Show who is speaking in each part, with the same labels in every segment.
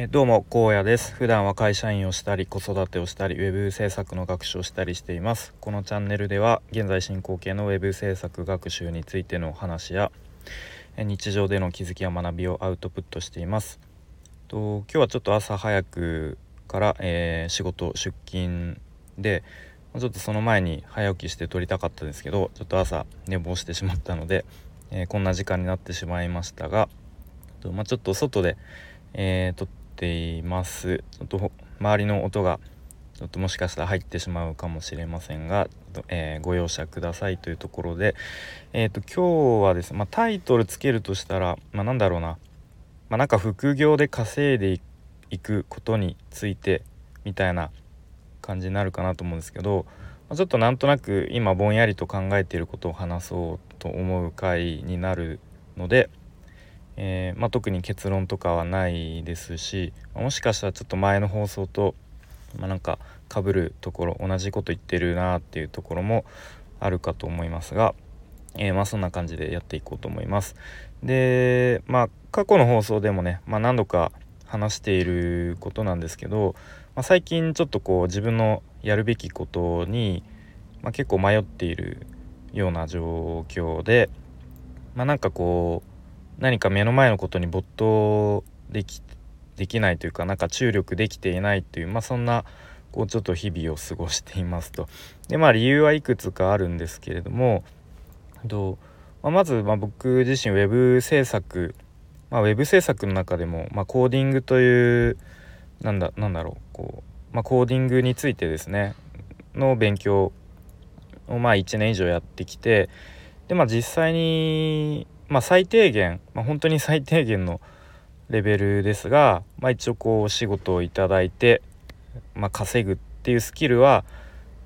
Speaker 1: え、どうも荒野です。普段は会社員をしたり子育てをしたりウェブ制作の学習をしたりしています。このチャンネルでは現在進行形のウェブ制作学習についてのお話や日常での気づきや学びをアウトプットしています。と今日はちょっと朝早くから、えー、仕事出勤でちょっとその前に早起きして撮りたかったんですけどちょっと朝寝坊してしまったので、えー、こんな時間になってしまいましたがと、まあ、ちょっと外で、えー、撮ってています。ちょっと周りの音がちょっともしかしたら入ってしまうかもしれませんが、えー、ご容赦くださいというところで、えーと、今日はですね、まあ、タイトルつけるとしたら、まあ、なんだろうな、まあ、なんか副業で稼いでいくことについてみたいな感じになるかなと思うんですけど、まあ、ちょっとなんとなく今ぼんやりと考えていることを話そうと思う回になるので、えー、まあ、特に結論とかはないですしもしかしたらちょっと前の放送と、まあ、なんか被るところ同じこと言ってるなっていうところもあるかと思いますが、えー、まあそんな感じでやっていこうと思います。でまあ過去の放送でもね、ま、何度か話していることなんですけど、まあ、最近ちょっとこう自分のやるべきことに、まあ、結構迷っているような状況で、まあ、なんかこう何か目の前のことに没頭できできないというかなんか注力できていないという、まあ、そんなこうちょっと日々を過ごしていますと。でまあ理由はいくつかあるんですけれどもと、まあ、まずま僕自身ウェブ制作、まあ、ウェブ制作の中でも、まあ、コーディングというなんだなんだろうこう、まあ、コーディングについてですねの勉強をまあ1年以上やってきてでまあ実際にまあ、最低限、まあ、本当に最低限のレベルですが、まあ、一応こうお仕事をいただいて、まあ、稼ぐっていうスキルは、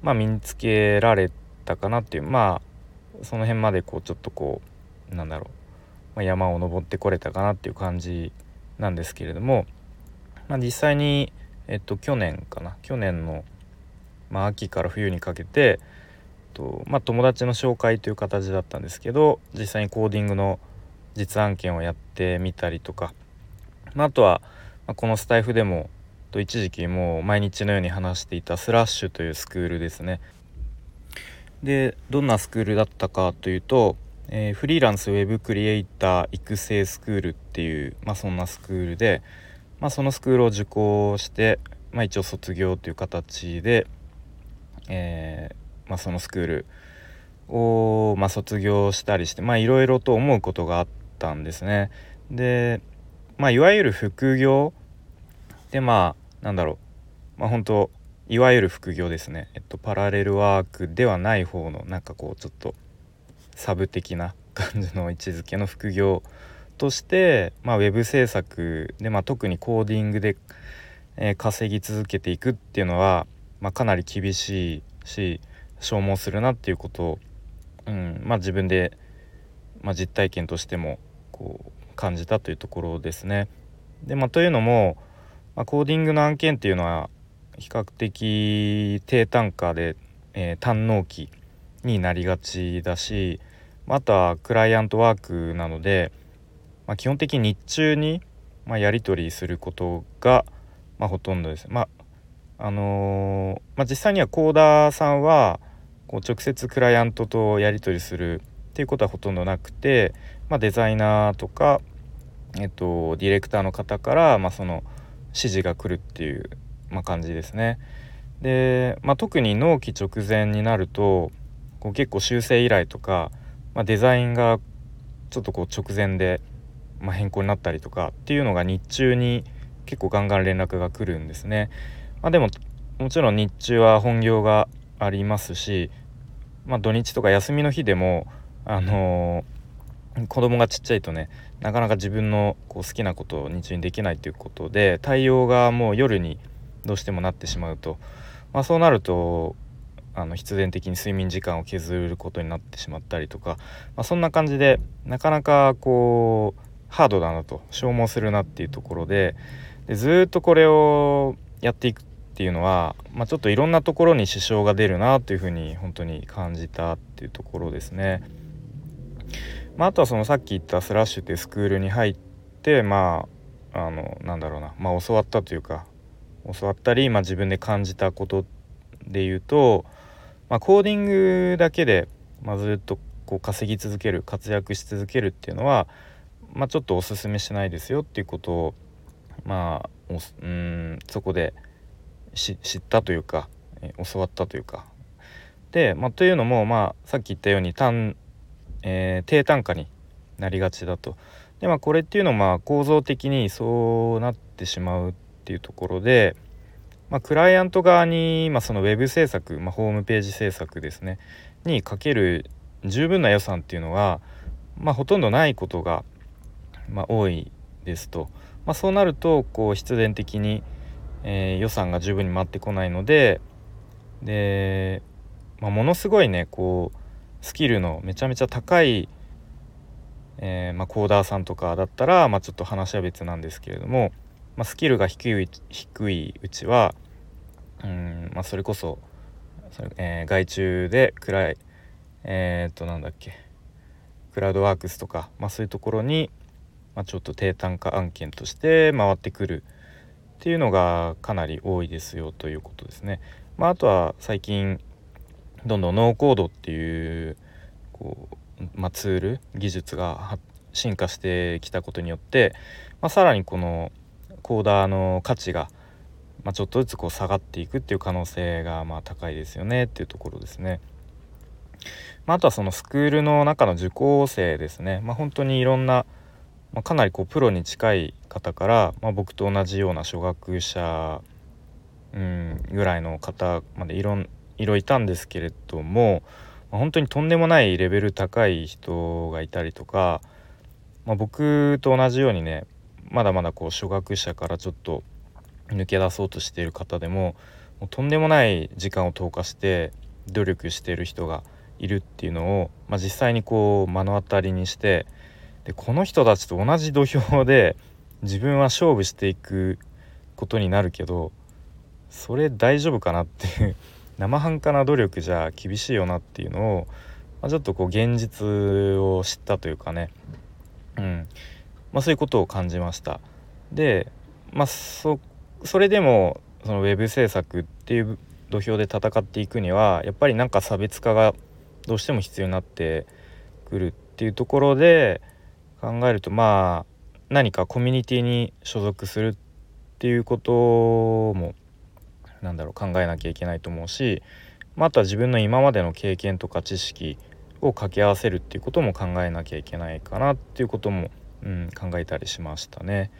Speaker 1: まあ、身につけられたかなっていうまあその辺までこうちょっとこうなんだろう、まあ、山を登ってこれたかなっていう感じなんですけれども、まあ、実際に、えっと、去年かな去年の、まあ、秋から冬にかけて、とまあ、友達の紹介という形だったんですけど実際にコーディングの実案件をやってみたりとか、まあ、あとは、まあ、このスタイフでもと一時期もう毎日のように話していたスラッシュというスクールですね。でどんなスクールだったかというと、えー、フリーランスウェブクリエイター育成スクールっていう、まあ、そんなスクールで、まあ、そのスクールを受講して、まあ、一応卒業という形で、えーまあ、そのスクールを、まあ、卒業したりしていろいろと思うことがあったんですね。で、まあ、いわゆる副業でまあなんだろう、まあ、本当いわゆる副業ですね、えっと、パラレルワークではない方のなんかこうちょっとサブ的な感じの位置づけの副業として、まあ、ウェブ制作で、まあ、特にコーディングで、えー、稼ぎ続けていくっていうのは、まあ、かなり厳しいし消耗するなっていうことを、うんまあ、自分で、まあ、実体験としてもこう感じたというところですね。でまあ、というのも、まあ、コーディングの案件っていうのは比較的低単価で、えー、単納期になりがちだしあとはクライアントワークなので、まあ、基本的に日中に、まあ、やり取りすることが、まあ、ほとんどです。まああのー、まあ、実際にはコーダーさんはこう直接クライアントとやり取りするっていうことはほとんどなくて、まあ、デザイナーとか、えっと、ディレクターの方から、まあ、その指示が来るっていう、まあ、感じですね。で、まあ、特に納期直前になるとこう結構修正依頼とか、まあ、デザインがちょっとこう直前で、まあ、変更になったりとかっていうのが日中に結構ガンガン連絡が来るんですね。まあ、でももちろん日中は本業がありますし、まあ、土日とか休みの日でもあのー、子供がちっちゃいとねなかなか自分のこう好きなことを日中にできないということで対応がもう夜にどうしてもなってしまうと、まあ、そうなるとあの必然的に睡眠時間を削ることになってしまったりとか、まあ、そんな感じでなかなかこうハードだなと消耗するなっていうところででずっとこれをやっていくっていうのは、まあ、ちょっといろんなところに支障が出るなというふうに本当に感じたっていうところですね。まあ、あとはそのさっき言ったスラッシュってスクールに入ってまああのなんだろうな、まあ、教わったというか教わったり、まあ、自分で感じたことで言うと、まあ、コーディングだけで、まあ、ずっとこう稼ぎ続ける活躍し続けるっていうのは、まあ、ちょっとおすすめしないですよっていうことをまあうんそこで知ったというか、え教わったというかで、まあ、というのも、まあ、さっき言ったように単、えー、低単価になりがちだと。でまあこれっていうのはまあ構造的にそうなってしまうっていうところで、まあ、クライアント側に、まあ、そのウェブ制作、まあ、ホームページ制作ですねにかける十分な予算っていうのは、まあ、ほとんどないことが、まあ、多いですと、まあ、そうなるとこう必然的に、えー、予算が十分に回ってこないのでで、まあ、ものすごいねこうスキルのめちゃめちゃ高いえー、まあ、コーダーさんとかだったら、まあ、ちょっと話は別なんですけれども、ま、スキルが低い低いうちはうん、ま、それこそそれ、えー、外注で暗いえっ、となんだっけクラウドワークスとか、まあ、そういうところに、ま、ちょっと低単価案件として回ってくるっていうのがかなり多いですよということですね。まあ、あとは最近どんどんノーコードっていうこうまあ、ツール技術が進化してきたことによって、まあ、さらにこのコーダーの価値が、まあ、ちょっとずつこう下がっていくっていう可能性がまあ高いですよねっていうところですね。まあ、あとはそのスクールの中の受講生ですね、まあ、本当にいろんな、まあ、かなりこうプロに近い方から、まあ、僕と同じような初学者、うん、ぐらいの方までいろいろいたんですけれども、まあ、本当にとんでもないレベル高い人がいたりとか、まあ、僕と同じようにねまだまだこう初学者からちょっと抜け出そうとしている方でももうとんでもない時間を投下して努力している人がいるっていうのを、まあ、実際にこう目の当たりにしてでこの人たちと同じ土俵で自分は勝負していくことになるけどそれ大丈夫かなっていう生半可な努力じゃ厳しいよなっていうのを、まあ、ちょっとこう現実を知ったというかね、うんまあ、そういうことを感じました。で、まあそ、それでもそのウェブ制作っていう土俵で戦っていくにはやっぱりなんか差別化がどうしても必要になってくるっていうところで考えるとまあ何かコミュニティに所属するっていうこともなんだろう考えなきゃいけないと思うし、まあ、とは自分の今までの経験とか知識を掛け合わせるっていうことも考えなきゃいけないかなっていうことも、うん、考えたりしましたね。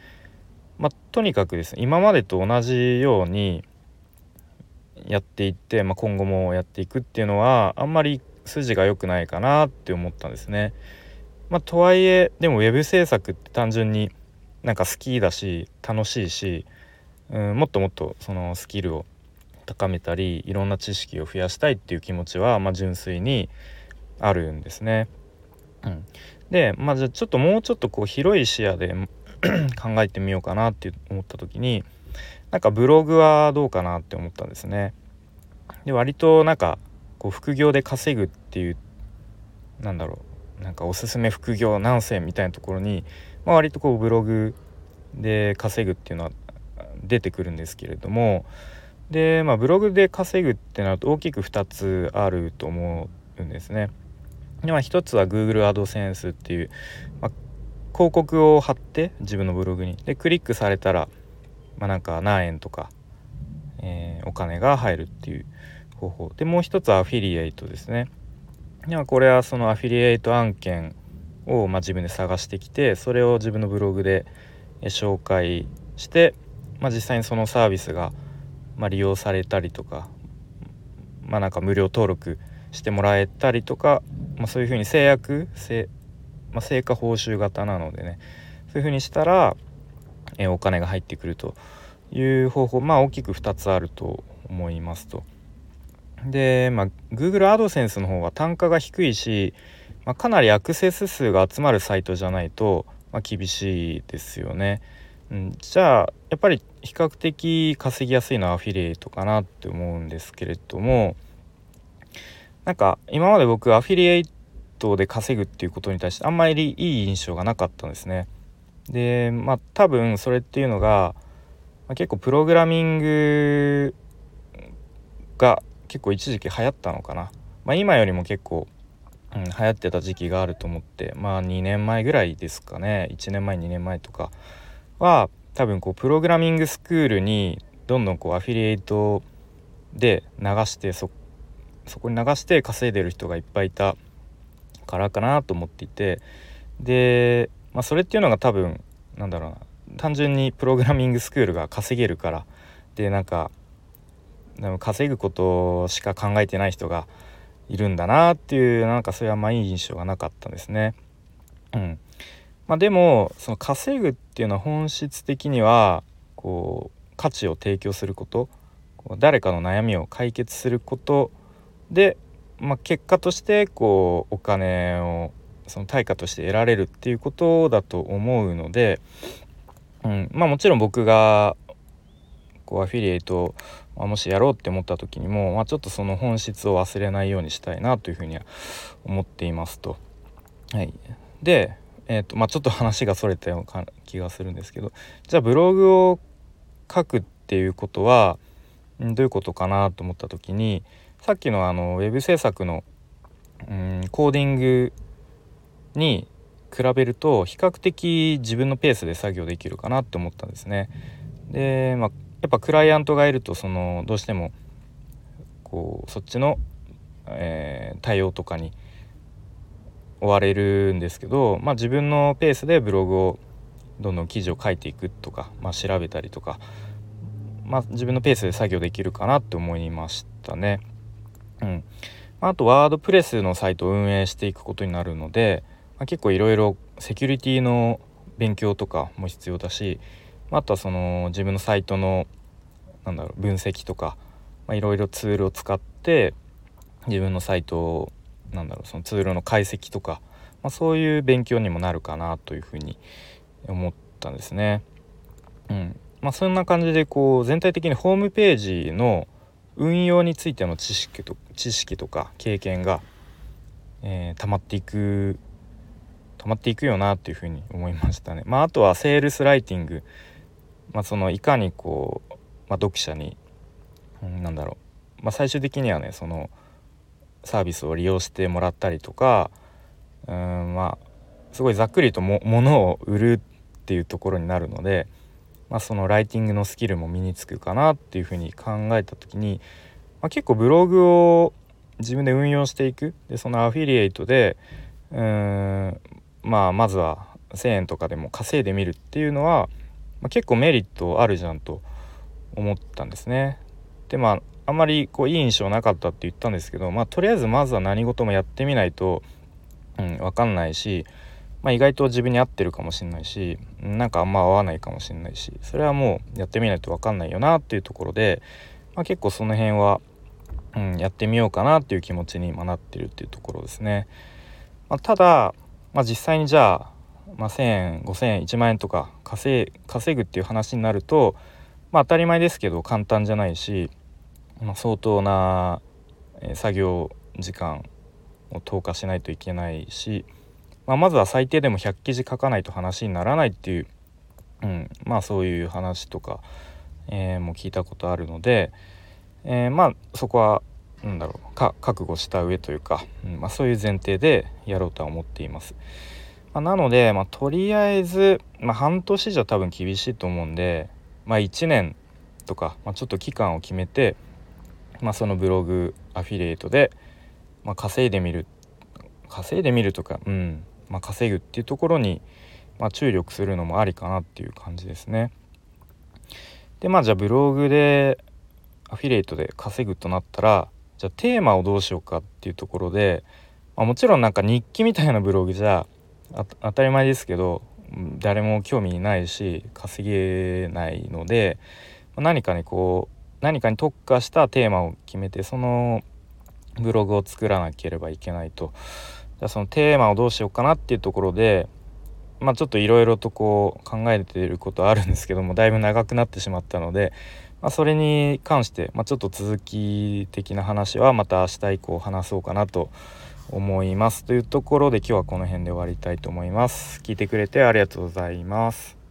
Speaker 1: まあ、とにかくですね今までと同じようにやっていって、まあ、今後もやっていくっていうのはあんまり筋が良くないかなって思ったんですね。まあ、とはいえでも web 制作って単純になんか好きだし楽しいし、うん、もっともっとそのスキルを高めたりいろんな知識を増やしたいっていう気持ちは、まあ、純粋にあるんですね。うん、でまあじゃあちょっともうちょっとこう広い視野で 考えてみようかなって思った時になんかブログはどうかなって思ったんですね。で割となんかこう副業で稼ぐっていうなんだろうなんかおすすめ副業何選みたいなところに、まあ、割とこうブログで稼ぐっていうのは出てくるんですけれどもで、まあ、ブログで稼ぐってなると大きく2つあると思うんですね。でまあ、1つは Google AdSense っていう、まあ、広告を貼って自分のブログにでクリックされたら、まあ、なんか何円とか、えー、お金が入るっていう方法でもう一つはアフィリエイトですね。でこれはそのアフィリエイト案件を、ま、自分で探してきてそれを自分のブログで紹介して、まあ、実際にそのサービスがま、利用されたりとかまあなんか無料登録してもらえたりとか、まあ、そういうふうに制約成,、まあ、成果報酬型なのでねそういうふうにしたら、えお金が入ってくるという方法まあ大きく2つあると思いますと。で、まあ、Google AdSense の方は単価が低いし、まあ、かなりアクセス数が集まるサイトじゃないと、まあ、厳しいですよね。うん、じゃあやっぱり比較的稼ぎやすいのはアフィリエイトかなって思うんですけれどもなんか今まで僕アフィリエイトで稼ぐっていうことに対してあんまりいい印象がなかったんですね。でまあ多分それっていうのが、まあ、結構プログラミングが結構一時期流行ったのかな、まあ、今よりも結構、うん、流行ってた時期があると思ってまあ2年前ぐらいですかね。1年前2年前とかは多分こうプログラミングスクールにどんどんこうアフィリエイトで流してそそこに流して稼いでる人がいっぱいいたからかなと思っていて。で、まあ、それっていうのが多分なんだろうな。単純にプログラミングスクールが稼げるから。でなんかでも稼ぐことしか考えてない人がいるんだなっていうなんかそういうあいい印象がなかったですね。うんまあ、でもその稼ぐっていうのは本質的にはこう価値を提供すること誰かの悩みを解決することで、まあ、結果としてこうお金をその対価として得られるっていうことだと思うので、うんまあ、もちろん僕がこうアフィリエイトまあ、もしやろうって思った時にも、まあ、ちょっとその本質を忘れないようにしたいなというふうには思っていますと。はい、で、えーとまあ、ちょっと話がそれたような気がするんですけどじゃあブログを書くっていうことはどういうことかなと思った時にさっきのあのウェブ制作のうんコーディングに比べると比較的自分のペースで作業できるかなって思ったんですね。で、まあ、やっぱクライアントがいるとそのどうしてもこうそっちの、えー、対応とかに追われるんですけど、まあ、自分のペースでブログをどんどん記事を書いていくとか、まあ、調べたりとか、まあ、自分のペースで作業できるかなって思いましたね。うんあとワードプレスのサイトを運営していくことになるので、まあ、結構いろいろセキュリティの勉強とかも必要だしあとはその自分のサイトのなんだろう分析とかいろいろツールを使って自分のサイトをなんだろうそのツールの解析とか、まあ、そういう勉強にもなるかなというふうに思ったんですね。うんまあ、そんな感じでこう全体的にホームページの運用についての知識と知識とか経験が、えー、溜まっていく溜まっていくよなっていうふうに思いましたね。まあ、あとはセールスライティングまあ、そのいかにこう、まあ、読者に、うん、なんだろう、まあ、最終的にはねそのサービスを利用してもらったりとかうんまあすごいざっくりとも物を売るっていうところになるので、まあ、そのライティングのスキルも身につくかなっていうふうに考えた時に、まあ、結構ブログを自分で運用していく。でそのアフィリエイトでうんまあまずは1,000円とかでも稼いでみるっていうのはまあ、結構メリットあるじゃんと思ったんですね。でまああんまりこういい印象なかったって言ったんですけど、まあ、とりあえずまずは何事もやってみないと、うん、分かんないし、まあ、意外と自分に合ってるかもしんないしなんかあんま合わないかもしんないしそれはもうやってみないと分かんないよなっていうところで、まあ、結構その辺は、うん、やってみようかなっていう気持ちに今なってるっていうところですね。まあ、ただ、まあ、実際にじゃあまあ、1,000円5,000円1万円とか稼ぐっていう話になると、まあ、当たり前ですけど簡単じゃないし、まあ、相当な作業時間を投下しないといけないし、まあ、まずは最低でも100記事書かないと話にならないっていう、うん、まあそういう話とか、えー、も聞いたことあるので、えー、まあそこは何だろうか覚悟した上というか、うんまあ、そういう前提でやろうとは思っています。まあ、なので、まあ、とりあえず、まあ、半年じゃ多分厳しいと思うんで、まあ、1年とか、まあ、ちょっと期間を決めて、まあ、そのブログアフィリエイトで、まあ、稼いでみる稼いでみるとか、うんまあ、稼ぐっていうところに、まあ、注力するのもありかなっていう感じですね。でまあじゃあブログでアフィリエイトで稼ぐとなったらじゃあテーマをどうしようかっていうところで、まあ、もちろんなんか日記みたいなブログじゃ当たり前ですけど誰も興味ないし稼げないので何かにこう何かに特化したテーマを決めてそのブログを作らなければいけないと。じゃそのテーマをどうしようかなっていうところでまあちょっといろいろとこう考えていることはあるんですけどもだいぶ長くなってしまったので、まあ、それに関して、まあ、ちょっと続き的な話はまた明日以降話そうかなと思います。というところで今日はこの辺で終わりたいと思います。聞いてくれてありがとうございます。